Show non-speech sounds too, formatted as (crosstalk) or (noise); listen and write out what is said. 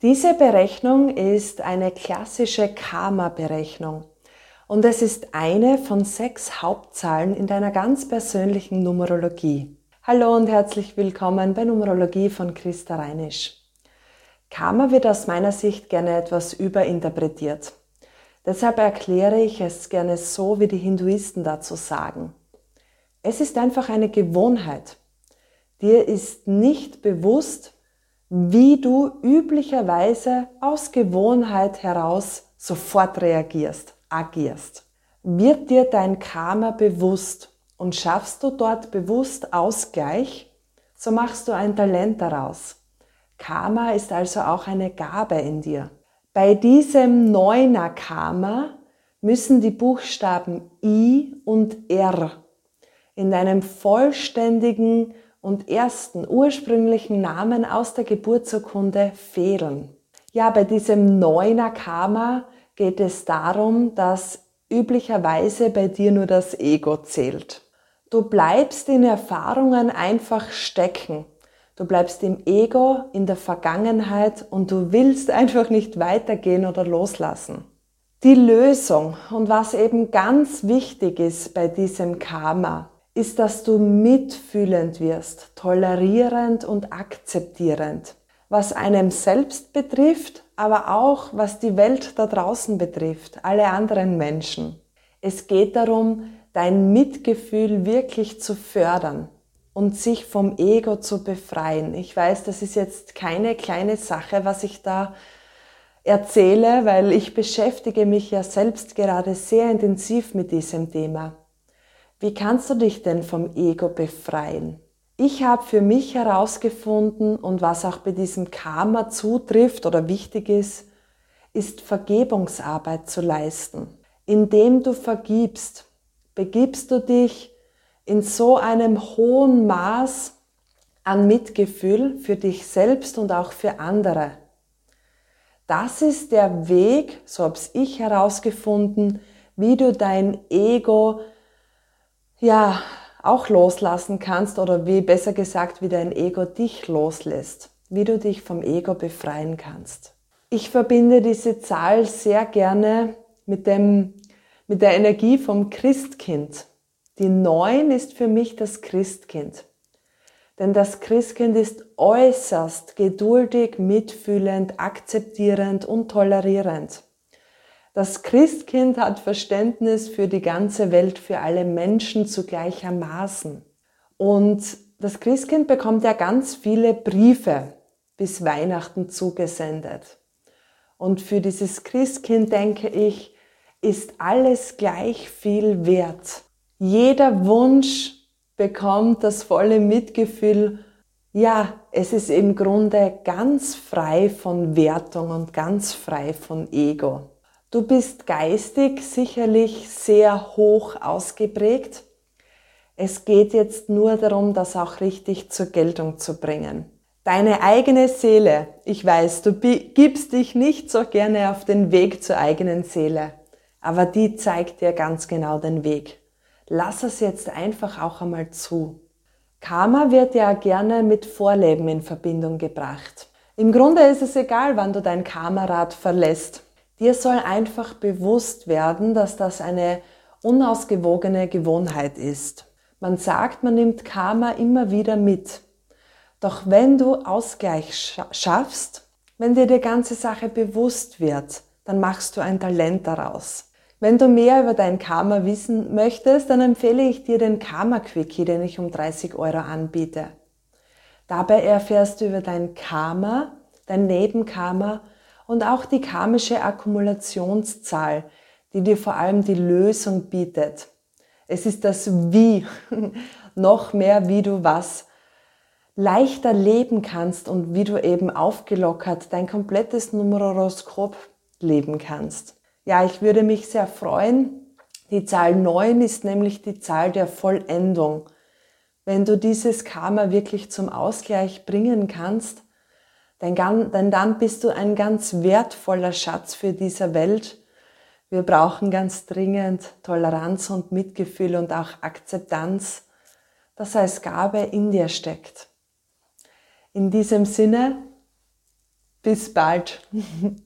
Diese Berechnung ist eine klassische Karma-Berechnung und es ist eine von sechs Hauptzahlen in deiner ganz persönlichen Numerologie. Hallo und herzlich willkommen bei Numerologie von Christa Reinisch. Karma wird aus meiner Sicht gerne etwas überinterpretiert. Deshalb erkläre ich es gerne so, wie die Hinduisten dazu sagen. Es ist einfach eine Gewohnheit. Dir ist nicht bewusst, wie du üblicherweise aus Gewohnheit heraus sofort reagierst, agierst. Wird dir dein Karma bewusst und schaffst du dort bewusst Ausgleich, so machst du ein Talent daraus. Karma ist also auch eine Gabe in dir. Bei diesem Neuner Karma müssen die Buchstaben I und R in deinem vollständigen und ersten ursprünglichen Namen aus der Geburtsurkunde fehlen. Ja, bei diesem Neuner Karma geht es darum, dass üblicherweise bei dir nur das Ego zählt. Du bleibst in Erfahrungen einfach stecken. Du bleibst im Ego, in der Vergangenheit und du willst einfach nicht weitergehen oder loslassen. Die Lösung und was eben ganz wichtig ist bei diesem Karma, ist, dass du mitfühlend wirst, tolerierend und akzeptierend, was einem selbst betrifft, aber auch was die Welt da draußen betrifft, alle anderen Menschen. Es geht darum, dein Mitgefühl wirklich zu fördern und sich vom Ego zu befreien. Ich weiß, das ist jetzt keine kleine Sache, was ich da erzähle, weil ich beschäftige mich ja selbst gerade sehr intensiv mit diesem Thema. Wie kannst du dich denn vom Ego befreien? Ich habe für mich herausgefunden und was auch bei diesem Karma zutrifft oder wichtig ist, ist Vergebungsarbeit zu leisten. Indem du vergibst, begibst du dich in so einem hohen Maß an Mitgefühl für dich selbst und auch für andere. Das ist der Weg, so habe ich herausgefunden, wie du dein Ego ja, auch loslassen kannst oder wie besser gesagt, wie dein Ego dich loslässt, wie du dich vom Ego befreien kannst. Ich verbinde diese Zahl sehr gerne mit dem, mit der Energie vom Christkind. Die Neun ist für mich das Christkind. Denn das Christkind ist äußerst geduldig, mitfühlend, akzeptierend und tolerierend. Das Christkind hat Verständnis für die ganze Welt, für alle Menschen zu gleichermaßen. Und das Christkind bekommt ja ganz viele Briefe bis Weihnachten zugesendet. Und für dieses Christkind denke ich, ist alles gleich viel wert. Jeder Wunsch bekommt das volle Mitgefühl. Ja, es ist im Grunde ganz frei von Wertung und ganz frei von Ego. Du bist geistig sicherlich sehr hoch ausgeprägt. Es geht jetzt nur darum, das auch richtig zur Geltung zu bringen. Deine eigene Seele, ich weiß, du gibst dich nicht so gerne auf den Weg zur eigenen Seele, aber die zeigt dir ganz genau den Weg. Lass es jetzt einfach auch einmal zu. Karma wird ja gerne mit Vorleben in Verbindung gebracht. Im Grunde ist es egal, wann du dein Karmarad verlässt. Dir soll einfach bewusst werden, dass das eine unausgewogene Gewohnheit ist. Man sagt, man nimmt Karma immer wieder mit. Doch wenn du Ausgleich schaffst, wenn dir die ganze Sache bewusst wird, dann machst du ein Talent daraus. Wenn du mehr über dein Karma wissen möchtest, dann empfehle ich dir den Karma Quickie, den ich um 30 Euro anbiete. Dabei erfährst du über dein Karma, dein Nebenkarma und auch die karmische Akkumulationszahl, die dir vor allem die Lösung bietet. Es ist das Wie, (laughs) noch mehr wie du was leichter leben kannst und wie du eben aufgelockert dein komplettes Numeroroskop leben kannst. Ja, ich würde mich sehr freuen. Die Zahl 9 ist nämlich die Zahl der Vollendung. Wenn du dieses Karma wirklich zum Ausgleich bringen kannst, denn dann bist du ein ganz wertvoller Schatz für diese Welt. Wir brauchen ganz dringend Toleranz und Mitgefühl und auch Akzeptanz, das als Gabe in dir steckt. In diesem Sinne, Bis bald. (laughs)